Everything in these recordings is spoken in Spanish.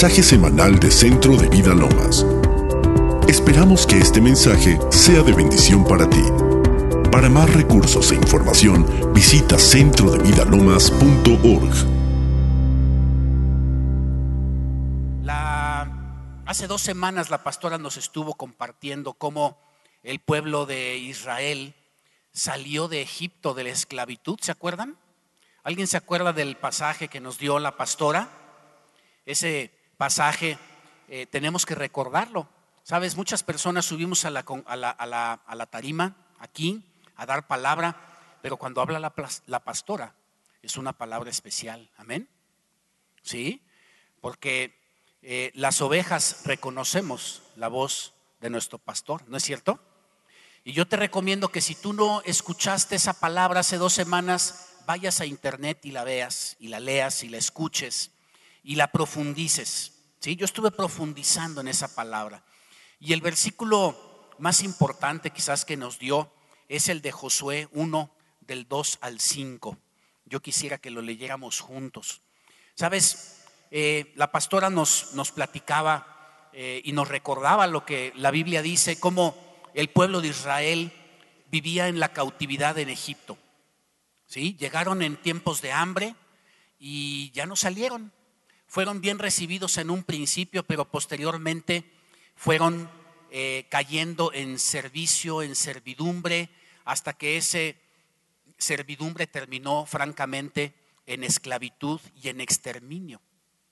mensaje semanal de Centro de Vida Lomas. Esperamos que este mensaje sea de bendición para ti. Para más recursos e información, visita centrodevidalomas.org. Hace dos semanas la pastora nos estuvo compartiendo cómo el pueblo de Israel salió de Egipto de la esclavitud, ¿se acuerdan? ¿Alguien se acuerda del pasaje que nos dio la pastora? Ese pasaje eh, tenemos que recordarlo. Sabes, muchas personas subimos a la, a la, a la, a la tarima aquí a dar palabra, pero cuando habla la, pastora es una palabra especial. Amén. ¿Sí? Porque eh, las ovejas reconocemos la voz de nuestro pastor, ¿no es cierto? Y yo te recomiendo que si tú no escuchaste esa palabra hace dos semanas, vayas a internet y la veas, y la leas, y la escuches, y la profundices. ¿sí? Yo estuve profundizando en esa palabra. Y el versículo más importante quizás que nos dio es el de Josué 1, del 2 al 5. Yo quisiera que lo leyéramos juntos. Sabes, eh, la pastora nos, nos platicaba eh, y nos recordaba lo que la Biblia dice, cómo el pueblo de Israel vivía en la cautividad en Egipto. ¿sí? Llegaron en tiempos de hambre y ya no salieron. Fueron bien recibidos en un principio, pero posteriormente fueron eh, cayendo en servicio, en servidumbre, hasta que ese servidumbre terminó francamente en esclavitud y en exterminio.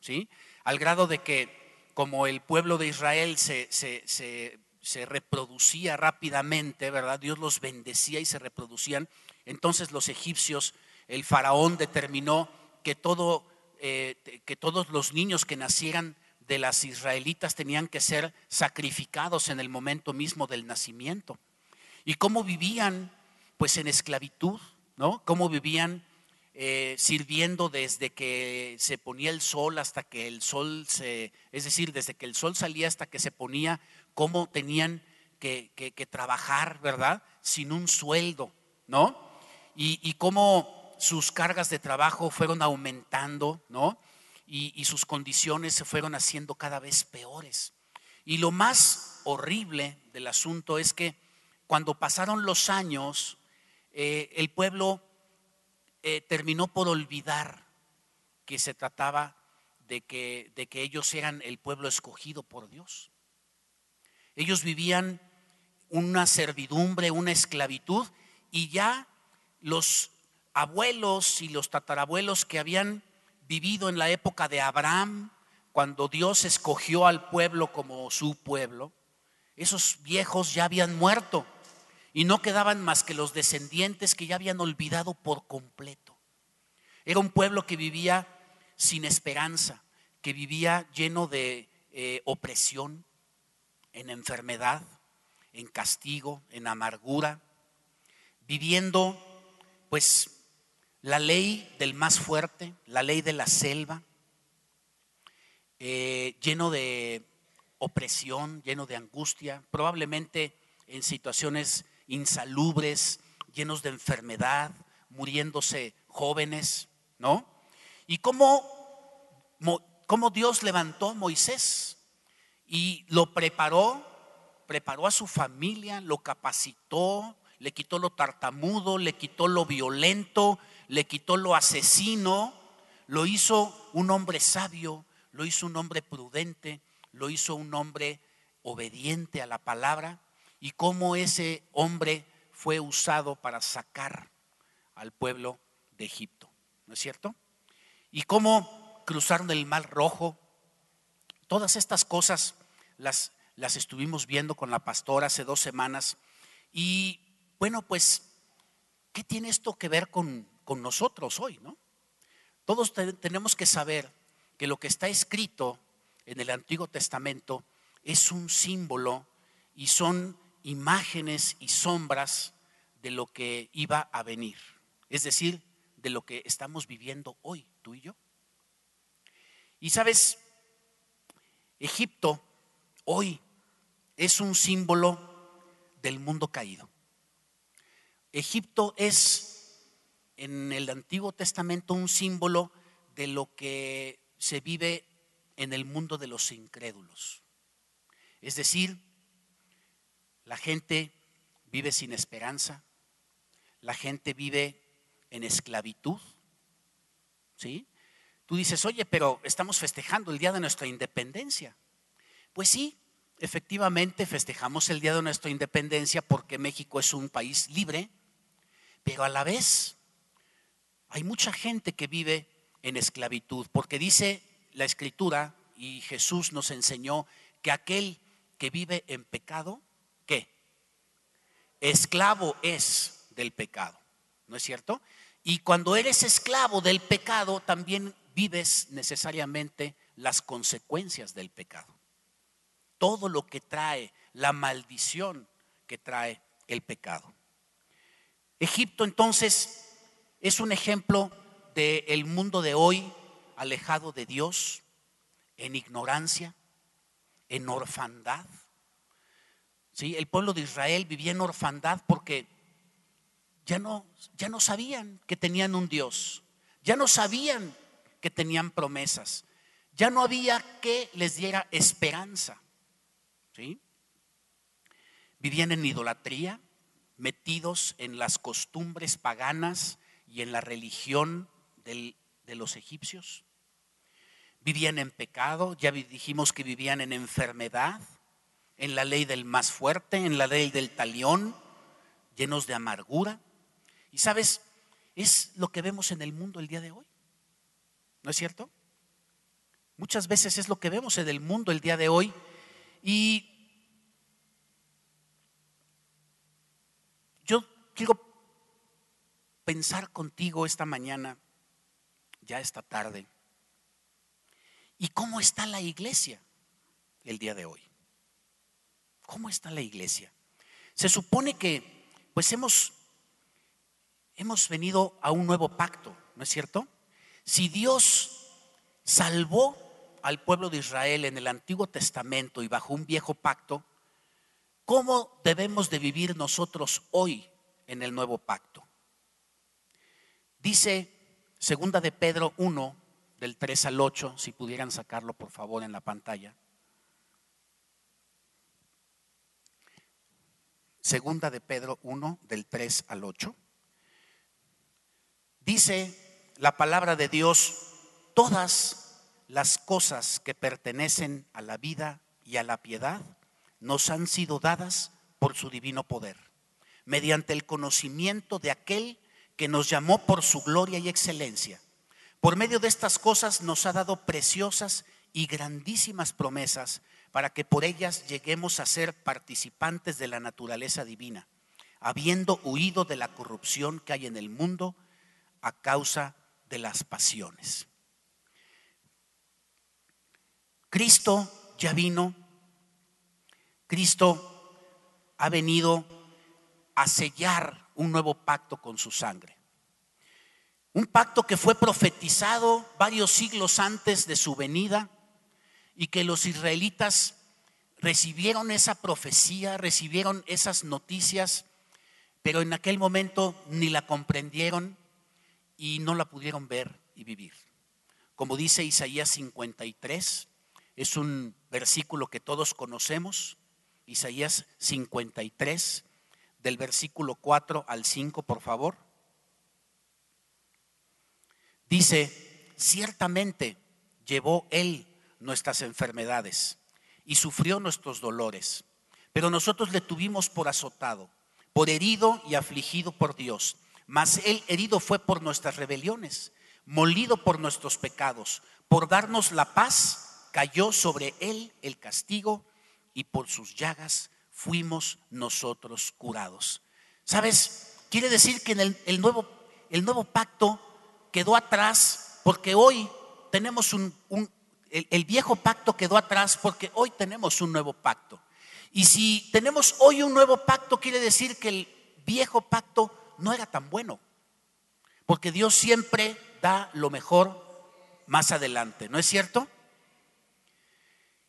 ¿sí? Al grado de que como el pueblo de Israel se, se, se, se reproducía rápidamente, ¿verdad? Dios los bendecía y se reproducían entonces los egipcios, el faraón determinó que, todo, eh, que todos los niños que nacieran de las israelitas tenían que ser sacrificados en el momento mismo del nacimiento. ¿Y cómo vivían? Pues en esclavitud, ¿no? ¿Cómo vivían eh, sirviendo desde que se ponía el sol hasta que el sol se, es decir, desde que el sol salía hasta que se ponía, cómo tenían que, que trabajar, ¿verdad? Sin un sueldo, ¿no? y, cómo sus cargas de trabajo fueron aumentando, ¿no? Y, sus condiciones se fueron haciendo cada vez peores. Y lo más horrible del asunto es que cuando pasaron los años, eh, el pueblo eh, terminó por olvidar que se trataba de que, de que ellos eran el pueblo escogido por Dios. Ellos vivían una servidumbre, una esclavitud, y ya los abuelos y los tatarabuelos que habían vivido en la época de Abraham, cuando Dios escogió al pueblo como su pueblo, esos viejos ya habían muerto y no quedaban más que los descendientes que ya habían olvidado por completo. Era un pueblo que vivía sin esperanza, que vivía lleno de eh, opresión, en enfermedad, en castigo, en amargura, viviendo pues la ley del más fuerte, la ley de la selva, eh, lleno de opresión, lleno de angustia, probablemente en situaciones insalubres, llenos de enfermedad, muriéndose jóvenes, ¿no? Y cómo, cómo Dios levantó a Moisés y lo preparó, preparó a su familia, lo capacitó, le quitó lo tartamudo, le quitó lo violento, le quitó lo asesino, lo hizo un hombre sabio, lo hizo un hombre prudente, lo hizo un hombre obediente a la palabra y cómo ese hombre fue usado para sacar al pueblo de Egipto, ¿no es cierto? Y cómo cruzaron el mar rojo. Todas estas cosas las, las estuvimos viendo con la pastora hace dos semanas y bueno, pues, ¿qué tiene esto que ver con, nosotros hoy, no? Todos tenemos que saber que lo que está escrito en el Antiguo Testamento es un símbolo y son imágenes y sombras de lo que iba a venir, es decir, de lo que estamos viviendo hoy, tú y yo. Y sabes, Egipto hoy es un símbolo del mundo caído. Egipto es en el Antiguo Testamento un símbolo de lo que se vive en el mundo de los incrédulos. Es decir, la gente vive sin esperanza, la gente vive en esclavitud. ¿Sí? Tú dices, oye, pero estamos festejando el día de nuestra independencia. Pues sí, efectivamente festejamos el día de nuestra independencia porque México es un país libre, pero a la vez hay mucha gente que vive en esclavitud, porque dice la escritura y Jesús nos enseñó que aquel que vive en pecado, ¿qué? Esclavo es del pecado, ¿no es cierto? Y cuando eres esclavo del pecado, también vives necesariamente las consecuencias del pecado. Todo lo que trae, la maldición que trae el pecado. Egipto entonces es un ejemplo del mundo de hoy alejado de Dios, en ignorancia, en orfandad. ¿Sí? El pueblo de Israel vivía en orfandad porque ya no, ya no sabían que tenían un Dios, ya no sabían que tenían promesas, ya no había que les diera esperanza. ¿Sí? Vivían en idolatría, metidos en las costumbres paganas y en la religión de los egipcios. Vivían en pecado, ya dijimos que vivían en enfermedad, en la ley del más fuerte, en la ley del talión, llenos de amargura. Y sabes, es lo que vemos en el mundo el día de hoy. ¿No es cierto? Muchas veces es lo que vemos en el mundo el día de hoy. Y yo quiero pensar contigo esta mañana, ya esta tarde, y cómo está la iglesia el día de hoy. ¿Cómo está la iglesia? Se supone que pues hemos hemos venido a un nuevo pacto, ¿no es cierto? Si Dios salvó al pueblo de Israel en el Antiguo Testamento y bajo un viejo pacto, ¿cómo debemos de vivir nosotros hoy en el nuevo pacto? Dice segunda de Pedro 1 del 3 al 8, si pudieran sacarlo por favor en la pantalla. Segunda de Pedro 1 del 3 al 8. Dice la palabra de Dios, todas las cosas que pertenecen a la vida y a la piedad nos han sido dadas por su divino poder, mediante el conocimiento de aquel que nos llamó por su gloria y excelencia. Por medio de estas cosas nos ha dado preciosas y grandísimas promesas para que por ellas lleguemos a ser participantes de la naturaleza divina, habiendo huido de la corrupción que hay en el mundo a causa de las pasiones. Cristo ya vino, Cristo ha venido a sellar un nuevo pacto con su sangre. Un pacto que fue profetizado varios siglos antes de su venida y que los israelitas recibieron esa profecía, recibieron esas noticias, pero en aquel momento ni la comprendieron y no la pudieron ver y vivir. Como dice Isaías 53, es un versículo que todos conocemos, Isaías 53, del versículo 4 al 5, por favor. Dice, ciertamente llevó Él nuestras enfermedades y sufrió nuestros dolores, pero nosotros le tuvimos por azotado, por herido y afligido por Dios mas él herido fue por nuestras rebeliones, molido por nuestros pecados. Por darnos la paz, cayó sobre él el castigo y por sus llagas fuimos nosotros curados. ¿Sabes? Quiere decir que en el, nuevo, el nuevo pacto quedó atrás porque hoy tenemos un, el, el viejo pacto quedó atrás porque hoy tenemos un nuevo pacto. Y si tenemos hoy un nuevo pacto, quiere decir que el viejo pacto no era tan bueno. Porque Dios siempre da lo mejor más adelante, ¿no es cierto?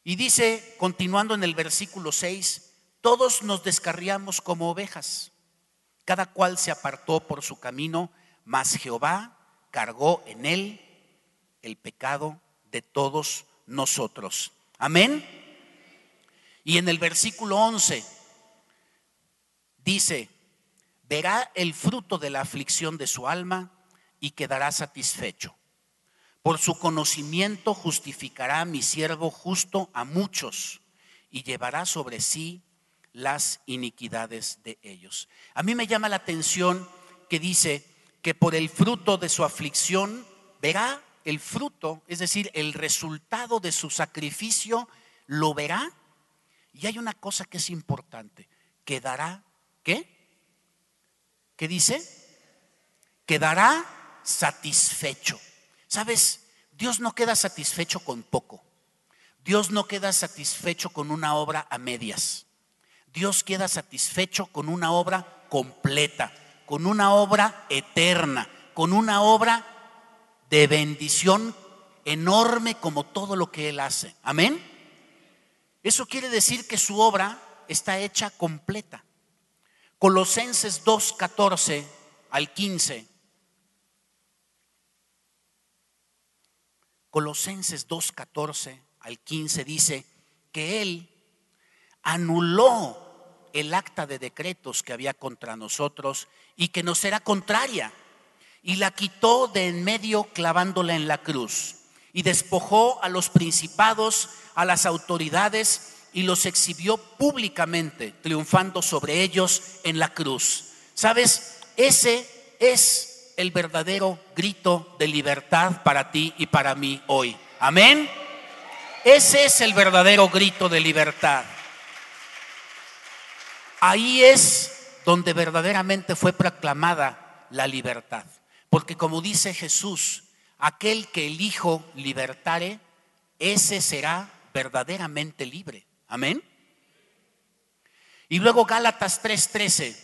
Y dice, continuando en el versículo 6, todos nos descarriamos como ovejas, cada cual se apartó por su camino, mas Jehová cargó en él el pecado de todos nosotros. Amén. Y en el versículo 11 dice, verá el fruto de la aflicción de su alma y quedará satisfecho. Por su conocimiento justificará mi siervo justo a muchos y llevará sobre sí las iniquidades de ellos. A mí me llama la atención que dice que por el fruto de su aflicción verá el fruto, es decir, el resultado de su sacrificio, lo verá. Y hay una cosa que es importante, quedará, ¿qué? ¿Qué dice? Quedará satisfecho. ¿Sabes? Dios no queda satisfecho con poco. Dios no queda satisfecho con una obra a medias. Dios queda satisfecho con una obra completa, con una obra eterna, con una obra de bendición enorme como todo lo que Él hace. Amén. Eso quiere decir que su obra está hecha completa. Colosenses 2, 14 al 15. Colosenses 2, 14 al 15 dice que Él anuló el acta de decretos que había contra nosotros y que nos era contraria y la quitó de en medio clavándola en la cruz y despojó a los principados, a las autoridades y los exhibió públicamente, triunfando sobre ellos en la cruz. ¿Sabes? Ese es el verdadero grito de libertad para ti y para mí hoy. Amén. Ese es el verdadero grito de libertad. Ahí es donde verdaderamente fue proclamada la libertad. Porque como dice Jesús, aquel que el Hijo libertare, ese será verdaderamente libre. Amén. Y luego Gálatas 3:13.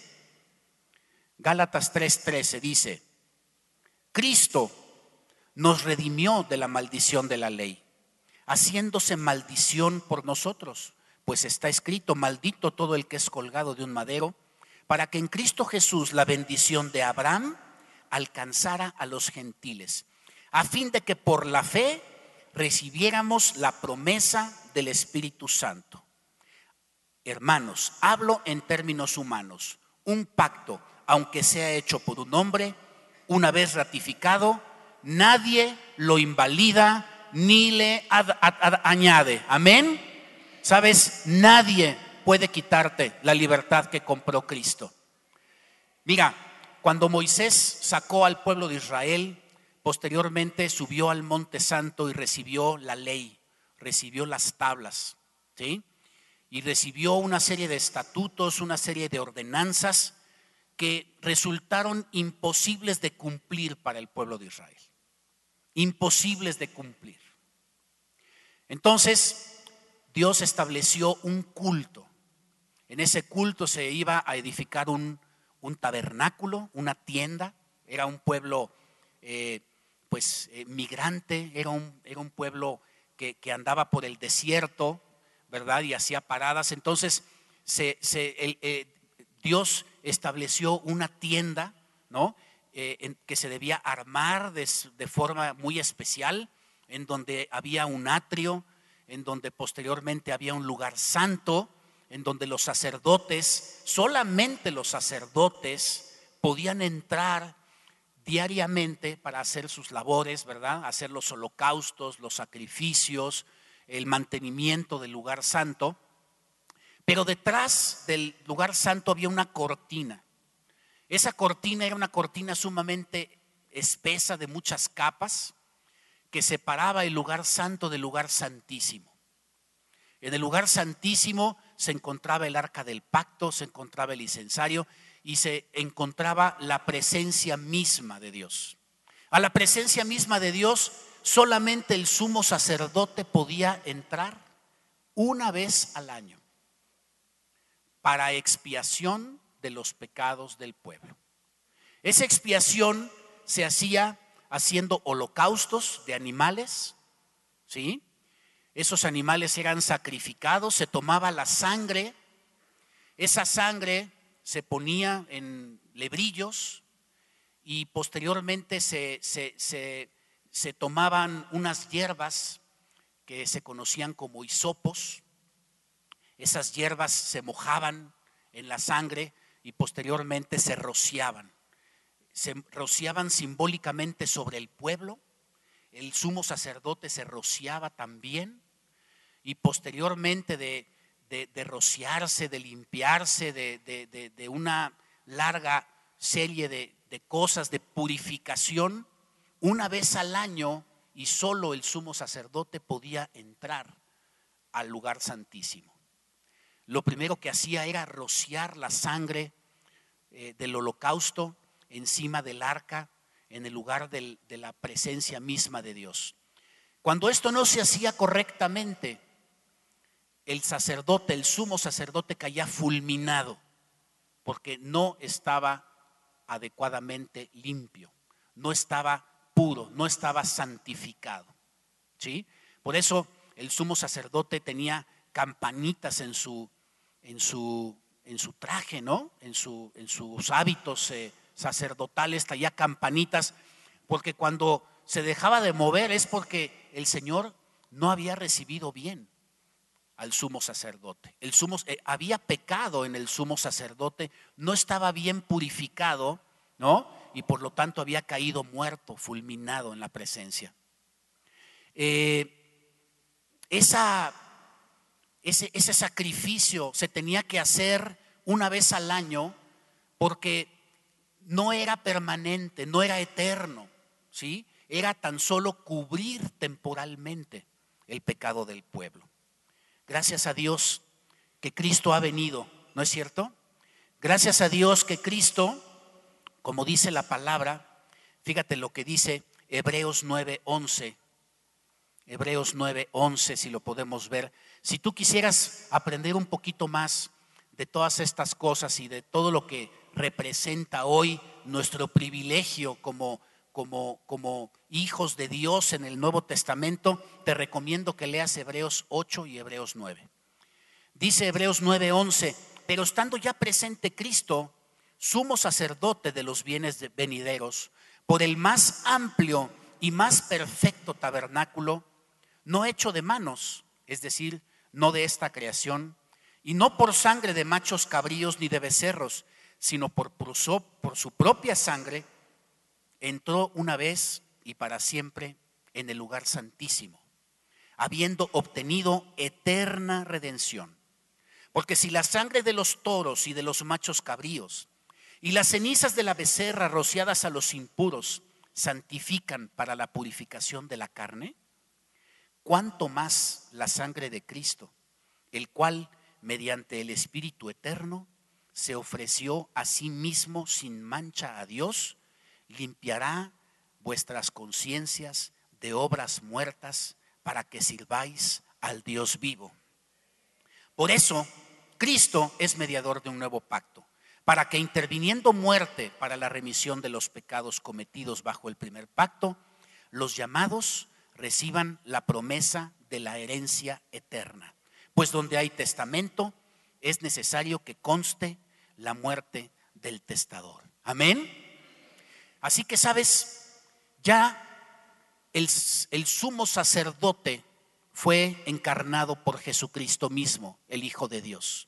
Gálatas 3:13 dice, Cristo nos redimió de la maldición de la ley, haciéndose maldición por nosotros, pues está escrito, maldito todo el que es colgado de un madero, para que en Cristo Jesús la bendición de Abraham alcanzara a los gentiles, a fin de que por la fe recibiéramos la promesa del Espíritu Santo. Hermanos, hablo en términos humanos. Un pacto, aunque sea hecho por un hombre, una vez ratificado, nadie lo invalida ni le añade. Amén. Sabes, nadie puede quitarte la libertad que compró Cristo. Mira, cuando Moisés sacó al pueblo de Israel, posteriormente subió al monte santo y recibió la ley, recibió las tablas, ¿sí? Y recibió una serie de estatutos, una serie de ordenanzas que resultaron imposibles de cumplir para el pueblo de Israel. Imposibles de cumplir. Entonces, Dios estableció un culto. En ese culto se iba a edificar un tabernáculo, una tienda, era un pueblo eh, pues eh, migrante, era un, pueblo que, andaba por el desierto, ¿verdad? Y hacía paradas. Entonces se, eh, Dios estableció una tienda, ¿no? que se debía armar de forma muy especial, en donde había un atrio, en donde posteriormente había un lugar santo, en donde los sacerdotes, solamente los sacerdotes, podían entrar diariamente para hacer sus labores, ¿verdad? Hacer los holocaustos, los sacrificios, el mantenimiento del lugar santo. Pero detrás del lugar santo había una cortina. Esa cortina era una cortina sumamente espesa de muchas capas que separaba el lugar santo del lugar santísimo. En el lugar santísimo se encontraba el arca del pacto, se encontraba el incensario y se encontraba la presencia misma de Dios. A la presencia misma de Dios solamente el sumo sacerdote podía entrar una vez al año para expiación de los pecados del pueblo. Esa expiación se hacía haciendo holocaustos de animales, ¿sí? Esos animales eran sacrificados, se tomaba la sangre, esa sangre se ponía en lebrillos y posteriormente se, se, tomaban unas hierbas que se conocían como hisopos. Esas hierbas se mojaban en la sangre y posteriormente se rociaban. Se rociaban simbólicamente sobre el pueblo. El sumo sacerdote se rociaba también y posteriormente de, rociarse, de limpiarse, de, una larga serie de, cosas de purificación, una vez al año y solo el sumo sacerdote podía entrar al lugar santísimo. Lo primero que hacía era rociar la sangre eh, del holocausto encima del arca en el lugar de la presencia misma de Dios. Cuando esto no se hacía correctamente, el sacerdote, el sumo sacerdote caía fulminado porque no estaba adecuadamente limpio, no estaba puro, no estaba santificado. ¿Sí? Por eso el sumo sacerdote tenía campanitas en su, en su, en su traje, ¿no? En, su, en sus hábitos eh, sacerdotales traía campanitas, porque cuando se dejaba de mover es porque el Señor no había recibido bien al sumo sacerdote. El sumo, eh, había pecado en el sumo sacerdote, no estaba bien purificado, ¿no? Y por lo tanto había caído muerto, fulminado en la presencia. Eh, esa, ese, ese sacrificio se tenía que hacer una vez al año porque no era permanente, no era eterno, ¿sí? Era tan solo cubrir temporalmente el pecado del pueblo. Gracias a Dios que Cristo ha venido, ¿no es cierto? Gracias a Dios que Cristo, como dice la palabra, fíjate lo que dice Hebreos 9:11. Hebreos 9:11, si lo podemos ver. Si tú quisieras aprender un poquito más de todas estas cosas y de todo lo que representa hoy nuestro privilegio como como, como hijos de Dios en el Nuevo Testamento, te recomiendo que leas Hebreos 8 y Hebreos 9. Dice Hebreos 9:11, pero estando ya presente Cristo, sumo sacerdote de los bienes venideros, por el más amplio y más perfecto tabernáculo, no hecho de manos, es decir, no de esta creación, y no por sangre de machos cabríos ni de becerros, sino por, por su propia sangre, entró una vez y para siempre en el lugar santísimo, habiendo obtenido eterna redención. Porque si la sangre de los toros y de los machos cabríos y las cenizas de la becerra rociadas a los impuros santifican para la purificación de la carne, cuánto más la sangre de Cristo, el cual, mediante el Espíritu Eterno, se ofreció a sí mismo sin mancha a Dios, limpiará vuestras conciencias de obras muertas para que sirváis al Dios vivo. Por eso, Cristo es mediador de un nuevo pacto, para que interviniendo muerte para la remisión de los pecados cometidos bajo el primer pacto, los llamados reciban la promesa de la herencia eterna. Pues donde hay testamento, es necesario que conste la muerte del testador. Amén. Así que, ¿sabes? Ya el, sumo sacerdote fue encarnado por Jesucristo mismo, el Hijo de Dios.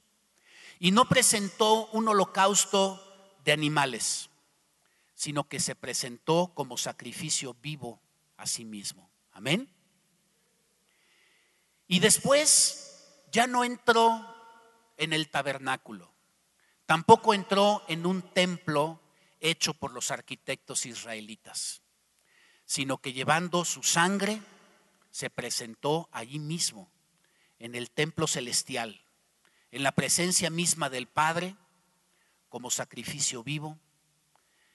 Y no presentó un holocausto de animales, sino que se presentó como sacrificio vivo a sí mismo. Amén. Y después ya no entró en el tabernáculo, tampoco entró en un templo hecho por los arquitectos israelitas, sino que llevando su sangre se presentó allí mismo, en el templo celestial, en la presencia misma del Padre, como sacrificio vivo,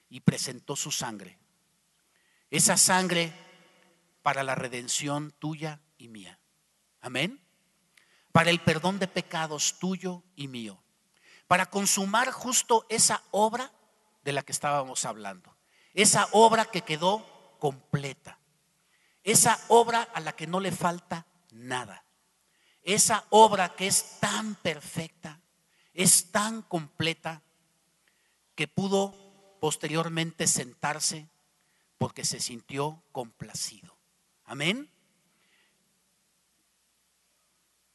y presentó su sangre. Esa sangre para la redención tuya y mía. Amén. Para el perdón de pecados tuyo y mío. Para consumar justo esa obra de la que estábamos hablando. Esa obra que quedó completa. Esa obra a la que no le falta nada. Esa obra que es tan perfecta, es tan completa, que pudo posteriormente sentarse porque se sintió complacido. Amén.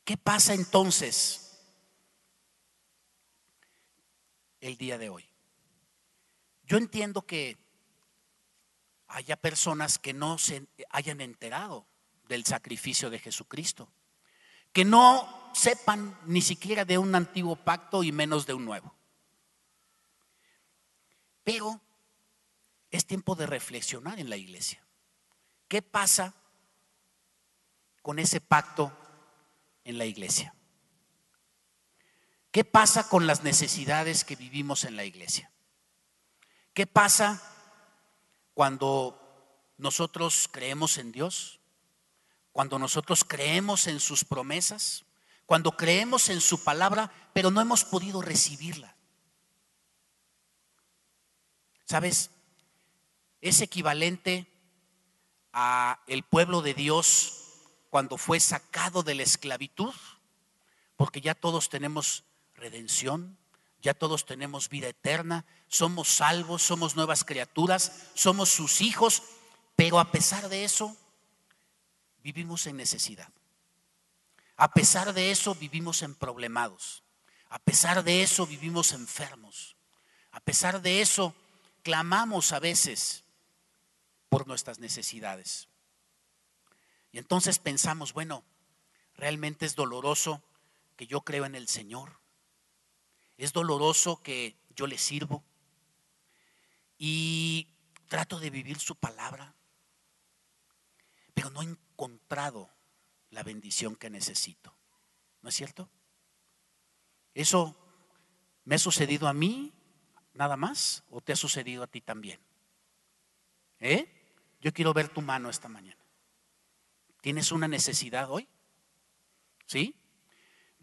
¿Qué pasa entonces el día de hoy? Yo entiendo que haya personas que no se hayan enterado del sacrificio de Jesucristo, que no sepan ni siquiera de un antiguo pacto y menos de un nuevo. Pero es tiempo de reflexionar en la iglesia. ¿Qué pasa con ese pacto en la iglesia? ¿Qué pasa con las necesidades que vivimos en la iglesia? ¿Qué pasa cuando nosotros creemos en Dios? Cuando nosotros creemos en sus promesas, cuando creemos en su palabra, pero no hemos podido recibirla. ¿Sabes? Es equivalente a el pueblo de Dios cuando fue sacado de la esclavitud, porque ya todos tenemos redención, ya todos tenemos vida eterna, somos salvos, somos nuevas criaturas, somos sus hijos, pero a pesar de eso, vivimos en necesidad. A pesar de eso, vivimos en problemados. A pesar de eso, vivimos enfermos. A pesar de eso, clamamos a veces por nuestras necesidades. Y entonces pensamos, bueno, realmente es doloroso que yo creo en el Señor. Es doloroso que yo le sirvo. Y trato de vivir su palabra. Pero no he encontrado la bendición que necesito. ¿No es cierto? ¿Eso me ha sucedido a mí nada más o te ha sucedido a ti también? ¿Eh? Yo quiero ver tu mano esta mañana. ¿Tienes una necesidad hoy? ¿Sí?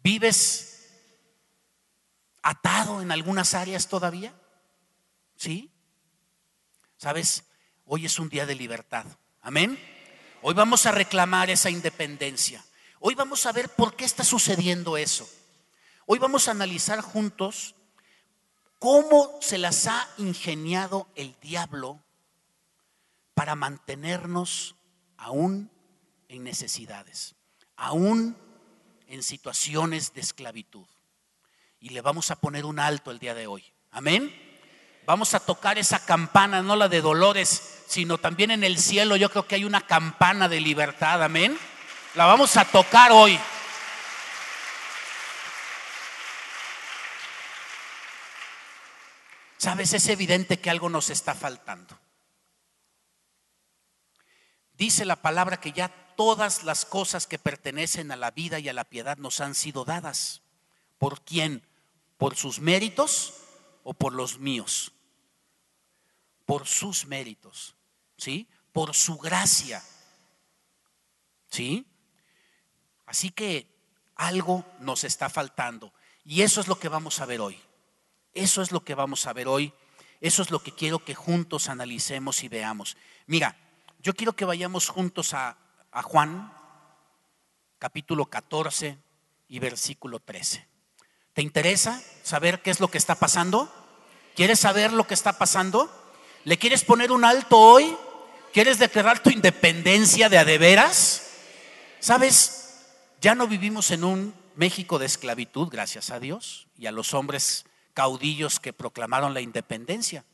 ¿Vives atado en algunas áreas todavía? ¿Sí? ¿Sabes? Hoy es un día de libertad. Amén. Hoy vamos a reclamar esa independencia. Hoy vamos a ver por qué está sucediendo eso. Hoy vamos a analizar juntos cómo se las ha ingeniado el diablo para mantenernos aún en necesidades, aún en situaciones de esclavitud. Y le vamos a poner un alto el día de hoy. Amén. Vamos a tocar esa campana, no la de dolores, sino también en el cielo yo creo que hay una campana de libertad, amén. La vamos a tocar hoy. Sabes, es evidente que algo nos está faltando. Dice la palabra que ya todas las cosas que pertenecen a la vida y a la piedad nos han sido dadas. ¿Por quién? ¿Por sus méritos? o por los míos, por sus méritos, ¿sí? Por su gracia, ¿sí? Así que algo nos está faltando y eso es lo que vamos a ver hoy. Eso es lo que vamos a ver hoy. Eso es lo que quiero que juntos analicemos y veamos. Mira, yo quiero que vayamos juntos a, a Juan, capítulo 14 y versículo 13. ¿Te interesa saber qué es lo que está pasando? ¿Quieres saber lo que está pasando? ¿Le quieres poner un alto hoy? ¿Quieres declarar tu independencia de adeveras? ¿Sabes? Ya no vivimos en un México de esclavitud, gracias a Dios, y a los hombres caudillos que proclamaron la independencia.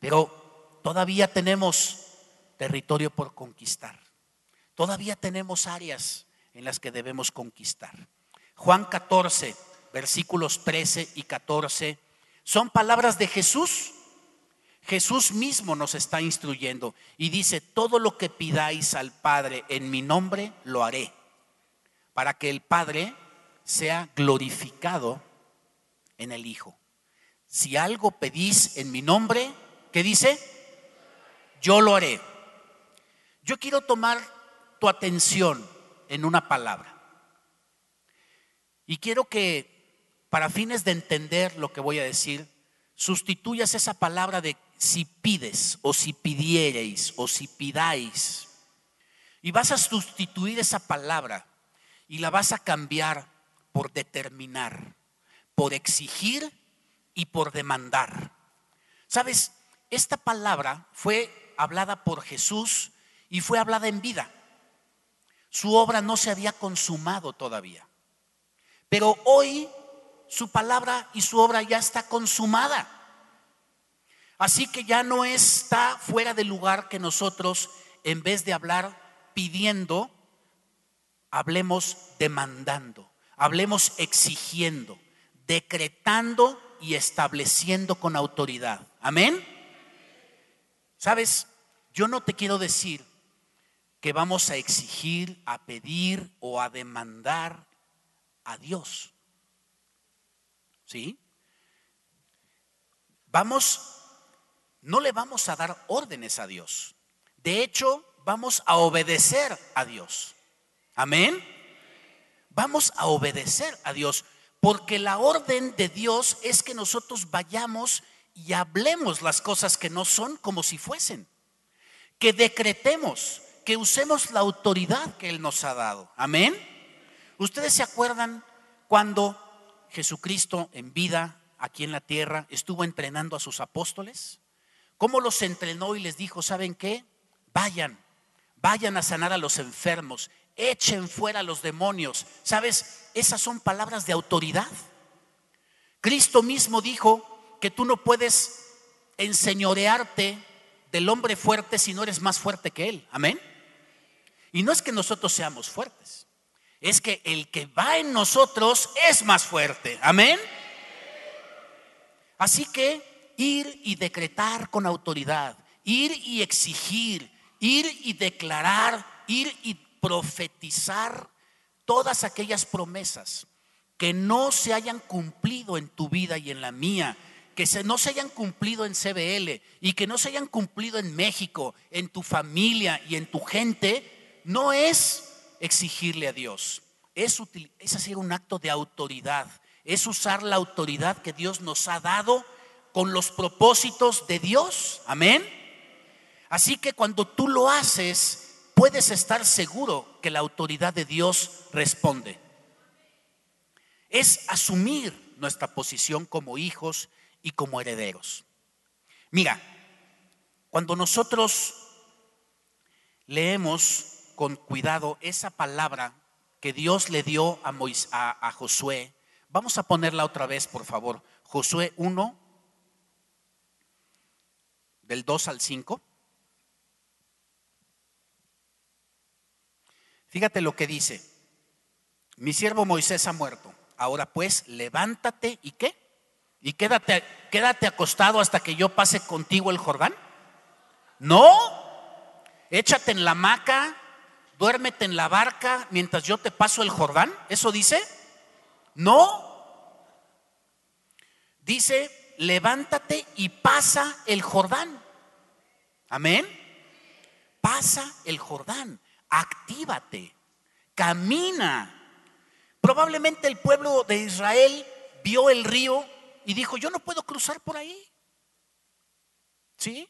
Pero todavía tenemos territorio por conquistar. Todavía tenemos áreas en las que debemos conquistar. Juan 14, versículos 13 y 14, son palabras de Jesús. Jesús mismo nos está instruyendo y dice, todo lo que pidáis al Padre en mi nombre, lo haré, para que el Padre sea glorificado en el Hijo. Si algo pedís en mi nombre, ¿qué dice? Yo lo haré. Yo quiero tomar tu atención en una palabra. Y quiero que para fines de entender lo que voy a decir, sustituyas esa palabra de si pides o si pidiereis o si pidáis. Y vas a sustituir esa palabra y la vas a cambiar por determinar, por exigir y por demandar. Sabes, esta palabra fue hablada por Jesús y fue hablada en vida. Su obra no se había consumado todavía. Pero hoy su palabra y su obra ya está consumada. Así que ya no está fuera de lugar que nosotros, en vez de hablar pidiendo, hablemos demandando, hablemos exigiendo, decretando y estableciendo con autoridad. Amén. Sabes, yo no te quiero decir que vamos a exigir, a pedir o a demandar a Dios. ¿Sí? Vamos, no le vamos a dar órdenes a Dios. De hecho, vamos a obedecer a Dios. Amén. Vamos a obedecer a Dios, porque la orden de Dios es que nosotros vayamos y hablemos las cosas que no son como si fuesen. Que decretemos, que usemos la autoridad que Él nos ha dado. Amén. ¿Ustedes se acuerdan cuando Jesucristo en vida aquí en la tierra estuvo entrenando a sus apóstoles? ¿Cómo los entrenó y les dijo, ¿saben qué? Vayan, vayan a sanar a los enfermos, echen fuera a los demonios. ¿Sabes? Esas son palabras de autoridad. Cristo mismo dijo que tú no puedes enseñorearte del hombre fuerte si no eres más fuerte que él. Amén. Y no es que nosotros seamos fuertes, es que el que va en nosotros es más fuerte. Amén. Así que ir y decretar con autoridad, ir y exigir, ir y declarar, ir y profetizar todas aquellas promesas que no se hayan cumplido en tu vida y en la mía, que no se hayan cumplido en CBL y que no se hayan cumplido en México, en tu familia y en tu gente, no es exigirle a Dios, es, es hacer un acto de autoridad, es usar la autoridad que Dios nos ha dado con los propósitos de Dios. Amén. Así que cuando tú lo haces, puedes estar seguro que la autoridad de Dios responde. Es asumir nuestra posición como hijos y como herederos. Mira, cuando nosotros leemos con cuidado esa palabra que Dios le dio a, a, a Josué, vamos a ponerla otra vez, por favor. Josué 1, del 2 al 5. Fíjate lo que dice. Mi siervo Moisés ha muerto. Ahora pues, levántate y qué? Y quédate, quédate acostado hasta que yo pase contigo el Jordán. No, échate en la hamaca, duérmete en la barca mientras yo te paso el Jordán. ¿Eso dice? No. Dice, levántate y pasa el Jordán. Amén. Pasa el Jordán actívate, camina. Probablemente el pueblo de Israel vio el río y dijo, yo no puedo cruzar por ahí. ¿Sí?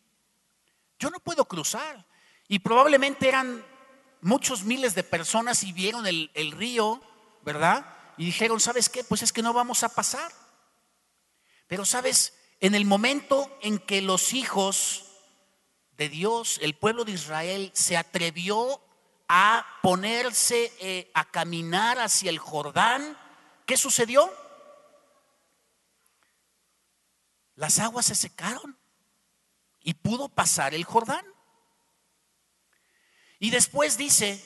Yo no puedo cruzar. Y probablemente eran muchos miles de personas y vieron el, río, ¿verdad? Y dijeron, ¿sabes qué? Pues es que no vamos a pasar. Pero sabes, en el momento en que los hijos de Dios, el pueblo de Israel, se atrevió a ponerse eh, a caminar hacia el Jordán, ¿qué sucedió? Las aguas se secaron y pudo pasar el Jordán. Y después dice,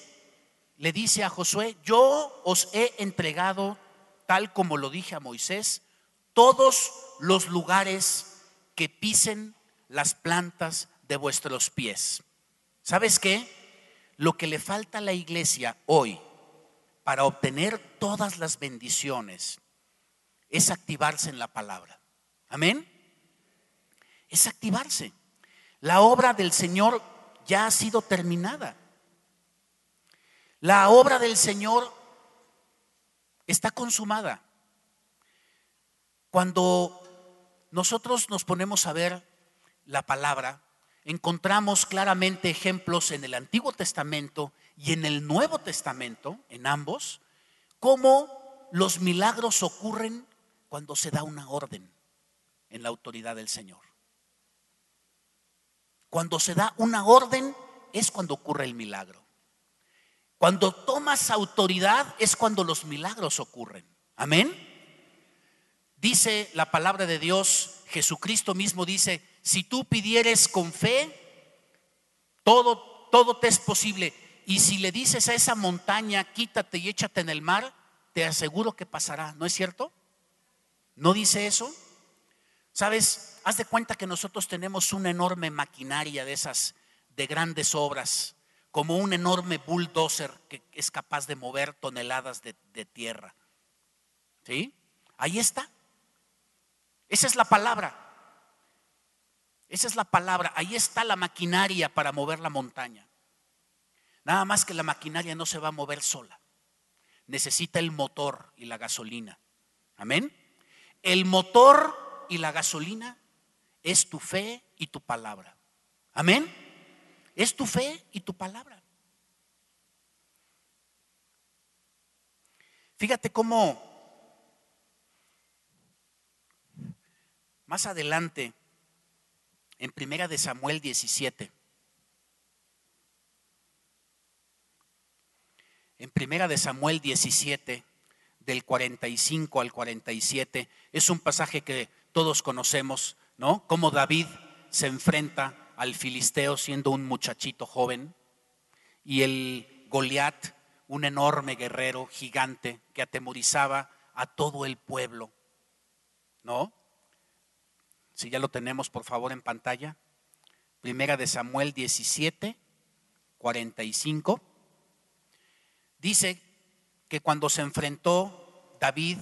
le dice a Josué, yo os he entregado, tal como lo dije a Moisés, todos los lugares que pisen las plantas de vuestros pies. ¿Sabes qué? Lo que le falta a la iglesia hoy para obtener todas las bendiciones es activarse en la palabra. Amén. Es activarse. La obra del Señor ya ha sido terminada. La obra del Señor está consumada. Cuando nosotros nos ponemos a ver la palabra, encontramos claramente ejemplos en el Antiguo Testamento y en el Nuevo Testamento, en ambos, cómo los milagros ocurren cuando se da una orden en la autoridad del Señor. Cuando se da una orden es cuando ocurre el milagro. Cuando tomas autoridad es cuando los milagros ocurren. Amén. Dice la palabra de Dios, Jesucristo mismo dice, si tú pidieres con fe, todo, todo te es posible. Y si le dices a esa montaña, quítate y échate en el mar, te aseguro que pasará. ¿No es cierto? ¿No dice eso? Sabes, haz de cuenta que nosotros tenemos una enorme maquinaria de esas, de grandes obras, como un enorme bulldozer que es capaz de mover toneladas de, tierra. ¿Sí? Ahí está. Esa es la palabra. Esa es la palabra. Ahí está la maquinaria para mover la montaña. Nada más que la maquinaria no se va a mover sola. Necesita el motor y la gasolina. Amén. El motor y la gasolina es tu fe y tu palabra. Amén. Es tu fe y tu palabra. Fíjate cómo más adelante en Primera de Samuel 17. En Primera de Samuel 17, del 45 al 47, es un pasaje que todos conocemos, ¿no? Cómo David se enfrenta al filisteo siendo un muchachito joven y el Goliat, un enorme guerrero gigante que atemorizaba a todo el pueblo, ¿no? Si ya lo tenemos, por favor, en pantalla. Primera de Samuel 17, 45. Dice que cuando se enfrentó David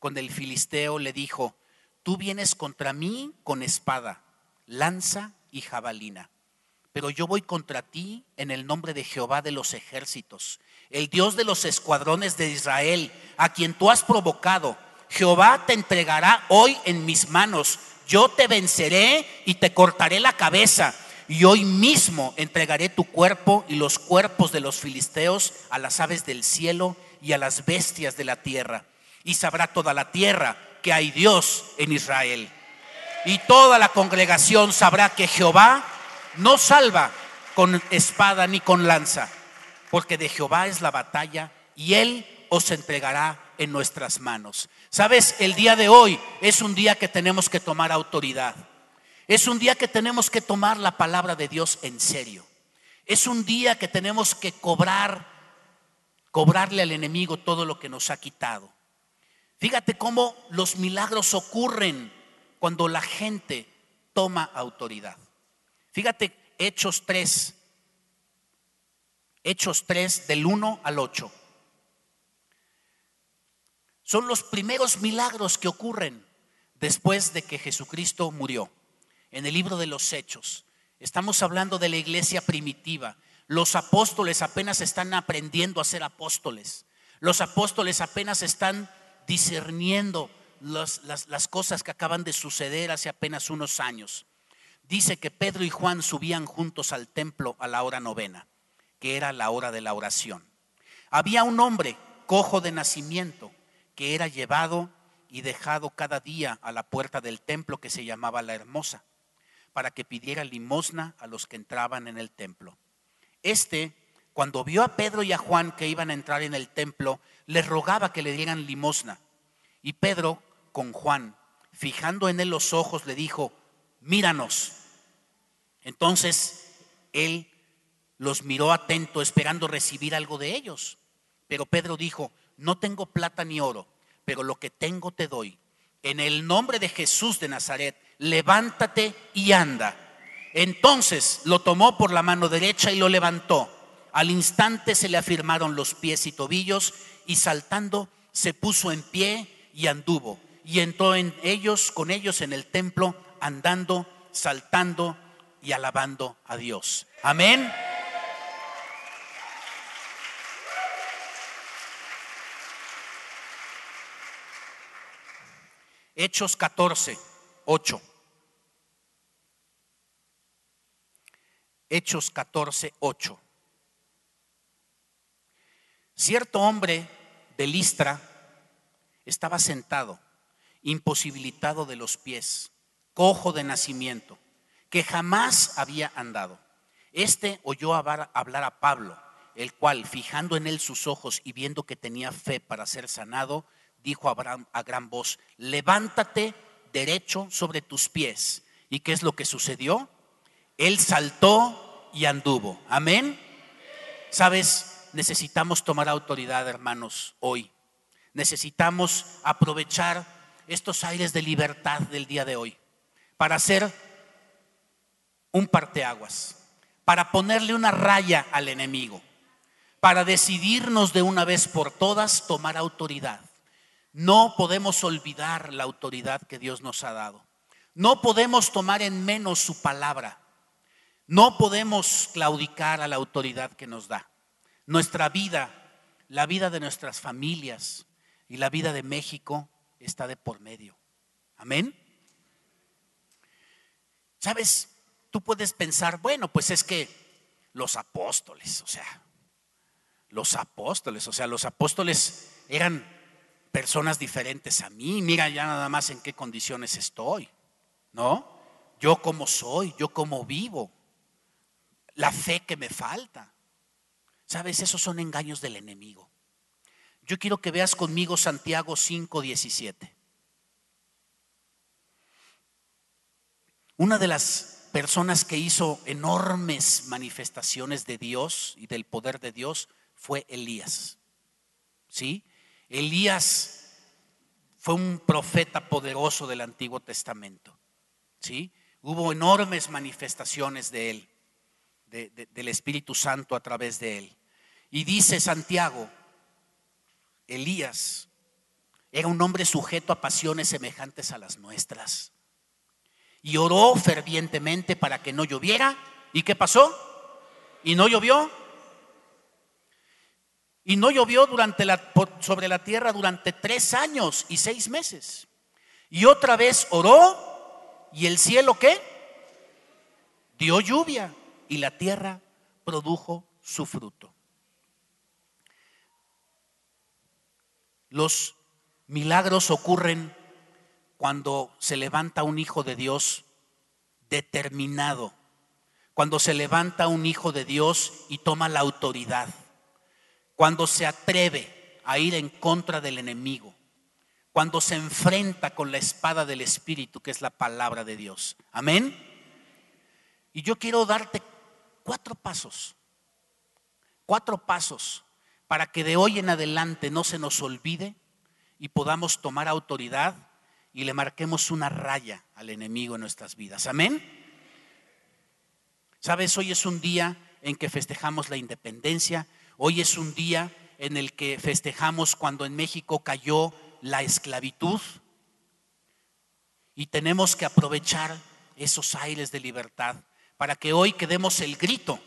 con el filisteo, le dijo, tú vienes contra mí con espada, lanza y jabalina, pero yo voy contra ti en el nombre de Jehová de los ejércitos, el Dios de los escuadrones de Israel, a quien tú has provocado. Jehová te entregará hoy en mis manos yo te venceré y te cortaré la cabeza. Y hoy mismo entregaré tu cuerpo y los cuerpos de los filisteos a las aves del cielo y a las bestias de la tierra. Y sabrá toda la tierra que hay Dios en Israel. Y toda la congregación sabrá que Jehová no salva con espada ni con lanza, porque de Jehová es la batalla y él os entregará en nuestras manos. Sabes, el día de hoy es un día que tenemos que tomar autoridad. Es un día que tenemos que tomar la palabra de Dios en serio. Es un día que tenemos que cobrar, cobrarle al enemigo todo lo que nos ha quitado. Fíjate cómo los milagros ocurren cuando la gente toma autoridad. Fíjate Hechos 3, Hechos 3 del 1 al 8. Son los primeros milagros que ocurren después de que Jesucristo murió. En el libro de los Hechos. Estamos hablando de la iglesia primitiva. Los apóstoles apenas están aprendiendo a ser apóstoles. Los apóstoles apenas están discerniendo las, las, cosas que acaban de suceder hace apenas unos años. Dice que Pedro y Juan subían juntos al templo a la hora novena, que era la hora de la oración. Había un hombre cojo de nacimiento que era llevado y dejado cada día a la puerta del templo que se llamaba la Hermosa, para que pidiera limosna a los que entraban en el templo. Este, cuando vio a Pedro y a Juan que iban a entrar en el templo, les rogaba que le dieran limosna. Y Pedro, con Juan, fijando en él los ojos, le dijo, míranos. Entonces él los miró atento, esperando recibir algo de ellos. Pero Pedro dijo, no tengo plata ni oro, pero lo que tengo te doy. En el nombre de Jesús de Nazaret, levántate y anda. Entonces lo tomó por la mano derecha y lo levantó. Al instante se le afirmaron los pies y tobillos y saltando se puso en pie y anduvo. Y entró en ellos, con ellos en el templo, andando, saltando y alabando a Dios. Amén. Hechos 14, 8. Hechos 14, 8. Cierto hombre de Listra estaba sentado, imposibilitado de los pies, cojo de nacimiento, que jamás había andado. Este oyó hablar a Pablo, el cual, fijando en él sus ojos y viendo que tenía fe para ser sanado, dijo Abraham a gran voz, levántate derecho sobre tus pies. ¿Y qué es lo que sucedió? Él saltó y anduvo. Amén. Sabes, necesitamos tomar autoridad, hermanos, hoy. Necesitamos aprovechar estos aires de libertad del día de hoy para hacer un parteaguas, para ponerle una raya al enemigo, para decidirnos de una vez por todas tomar autoridad. No podemos olvidar la autoridad que Dios nos ha dado. No podemos tomar en menos su palabra. No podemos claudicar a la autoridad que nos da. Nuestra vida, la vida de nuestras familias y la vida de México está de por medio. Amén. ¿Sabes? Tú puedes pensar, bueno, pues es que los apóstoles, o sea, los apóstoles, o sea, los apóstoles eran personas diferentes a mí, mira ya nada más en qué condiciones estoy, ¿no? Yo como soy, yo como vivo, la fe que me falta. ¿Sabes? Esos son engaños del enemigo. Yo quiero que veas conmigo Santiago 5, 17. Una de las personas que hizo enormes manifestaciones de Dios y del poder de Dios fue Elías. ¿Sí? Elías fue un profeta poderoso del Antiguo Testamento. ¿Sí? Hubo enormes manifestaciones de él, del Espíritu Santo a través de él. Y dice Santiago, Elías era un hombre sujeto a pasiones semejantes a las nuestras. Y oró fervientemente para que no lloviera. ¿Y qué pasó? ¿Y no llovió? Y no llovió durante la, sobre la tierra durante tres años y seis meses. Y otra vez oró y el cielo qué? Dio lluvia y la tierra produjo su fruto. Los milagros ocurren cuando se levanta un hijo de Dios determinado, cuando se levanta un hijo de Dios y toma la autoridad cuando se atreve a ir en contra del enemigo, cuando se enfrenta con la espada del Espíritu, que es la palabra de Dios. Amén. Y yo quiero darte cuatro pasos, cuatro pasos para que de hoy en adelante no se nos olvide y podamos tomar autoridad y le marquemos una raya al enemigo en nuestras vidas. Amén. Sabes, hoy es un día en que festejamos la independencia, Hoy es un día en el que festejamos cuando en México cayó la esclavitud y tenemos que aprovechar esos aires de libertad para que hoy que demos el grito,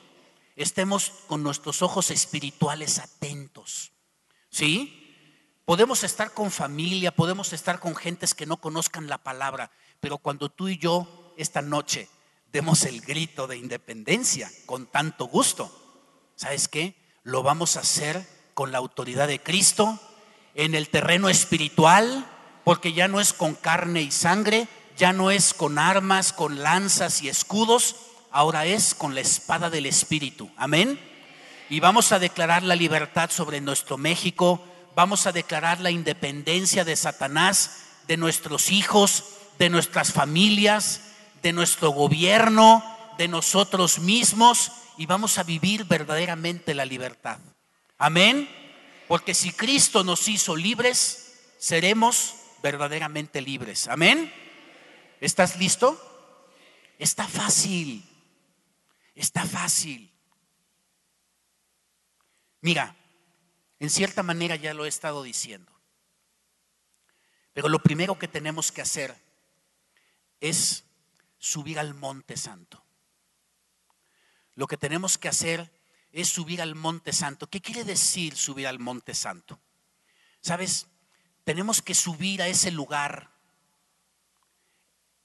estemos con nuestros ojos espirituales atentos. ¿Sí? Podemos estar con familia, podemos estar con gentes que no conozcan la palabra, pero cuando tú y yo esta noche demos el grito de independencia con tanto gusto, ¿sabes qué? lo vamos a hacer con la autoridad de Cristo en el terreno espiritual, porque ya no es con carne y sangre, ya no es con armas, con lanzas y escudos, ahora es con la espada del Espíritu. Amén. Y vamos a declarar la libertad sobre nuestro México, vamos a declarar la independencia de Satanás, de nuestros hijos, de nuestras familias, de nuestro gobierno, de nosotros mismos y vamos a vivir verdaderamente la libertad. Amén. Porque si Cristo nos hizo libres, seremos verdaderamente libres. Amén. ¿Estás listo? Está fácil. Está fácil. Mira, en cierta manera ya lo he estado diciendo. Pero lo primero que tenemos que hacer es subir al monte santo lo que tenemos que hacer es subir al monte santo. ¿Qué quiere decir subir al monte santo? Sabes, tenemos que subir a ese lugar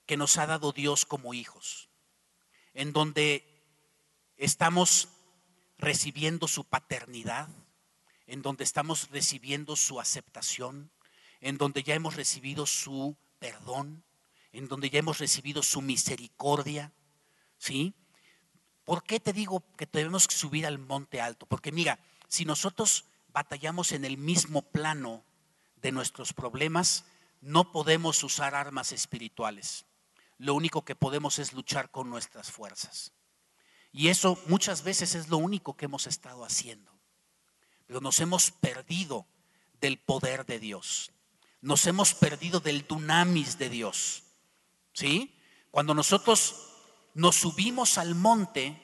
que nos ha dado Dios como hijos, en donde estamos recibiendo su paternidad, en donde estamos recibiendo su aceptación, en donde ya hemos recibido su perdón, en donde ya hemos recibido su misericordia, ¿sí? ¿Por qué te digo que debemos subir al monte alto? Porque mira, si nosotros batallamos en el mismo plano de nuestros problemas, no podemos usar armas espirituales. Lo único que podemos es luchar con nuestras fuerzas. Y eso muchas veces es lo único que hemos estado haciendo. Pero nos hemos perdido del poder de Dios. Nos hemos perdido del dunamis de Dios. ¿Sí? Cuando nosotros nos subimos al monte,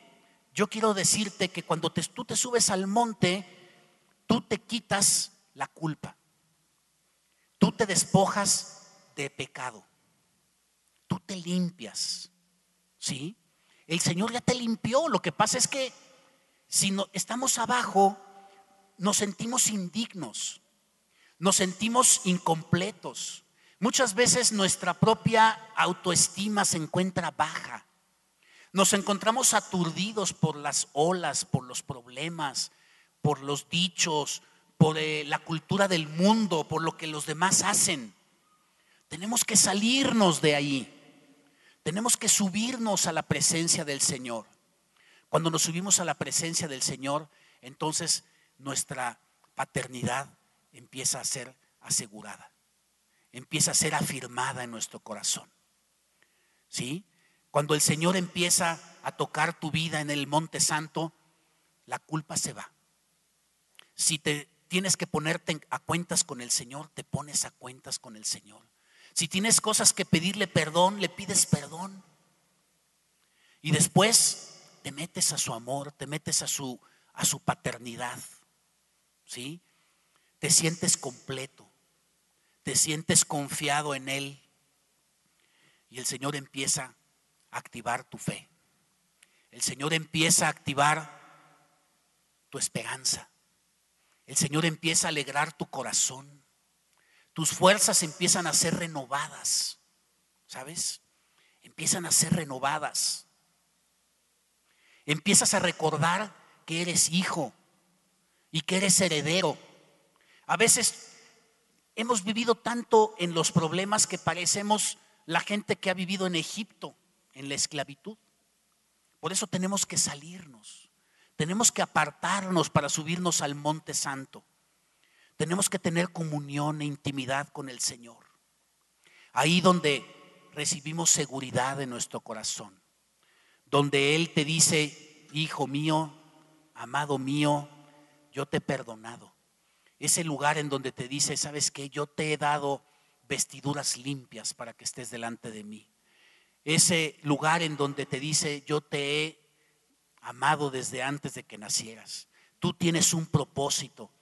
yo quiero decirte que cuando tú te subes al monte, tú te quitas la culpa. Tú te despojas de pecado. Tú te limpias. ¿Sí? El Señor ya te limpió. Lo que pasa es que si no, estamos abajo, nos sentimos indignos, nos sentimos incompletos. Muchas veces nuestra propia autoestima se encuentra baja. Nos encontramos aturdidos por las olas, por los problemas, por los dichos, por eh, la cultura del mundo, por lo que los demás hacen. Tenemos que salirnos de ahí. Tenemos que subirnos a la presencia del Señor. Cuando nos subimos a la presencia del Señor, entonces nuestra paternidad empieza a ser asegurada, empieza a ser afirmada en nuestro corazón. ¿Sí? Cuando el Señor empieza a tocar tu vida en el Monte Santo, la culpa se va. Si te tienes que ponerte a cuentas con el Señor, te pones a cuentas con el Señor. Si tienes cosas que pedirle perdón, le pides perdón. Y después te metes a su amor, te metes a su, a su paternidad. ¿Sí? Te sientes completo, te sientes confiado en Él. Y el Señor empieza a activar tu fe. El Señor empieza a activar tu esperanza. El Señor empieza a alegrar tu corazón tus fuerzas empiezan a ser renovadas, ¿sabes? Empiezan a ser renovadas. Empiezas a recordar que eres hijo y que eres heredero. A veces hemos vivido tanto en los problemas que parecemos la gente que ha vivido en Egipto, en la esclavitud. Por eso tenemos que salirnos, tenemos que apartarnos para subirnos al monte santo. Tenemos que tener comunión e intimidad con el Señor. Ahí donde recibimos seguridad en nuestro corazón. Donde Él te dice, hijo mío, amado mío, yo te he perdonado. Ese lugar en donde te dice, ¿sabes qué? Yo te he dado vestiduras limpias para que estés delante de mí. Ese lugar en donde te dice, yo te he amado desde antes de que nacieras. Tú tienes un propósito.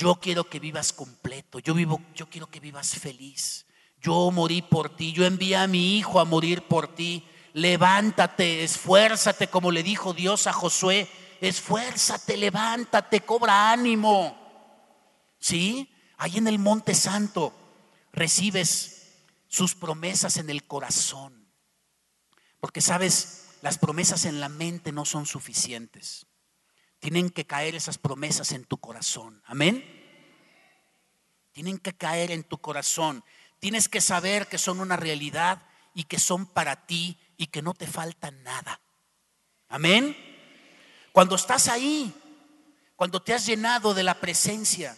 Yo quiero que vivas completo, yo vivo, yo quiero que vivas feliz. Yo morí por ti, yo envié a mi hijo a morir por ti. Levántate, esfuérzate, como le dijo Dios a Josué, esfuérzate, levántate, cobra ánimo. ¿Sí? Ahí en el Monte Santo recibes sus promesas en el corazón. Porque sabes, las promesas en la mente no son suficientes. Tienen que caer esas promesas en tu corazón. Amén. Tienen que caer en tu corazón. Tienes que saber que son una realidad y que son para ti y que no te falta nada. Amén. Cuando estás ahí, cuando te has llenado de la presencia,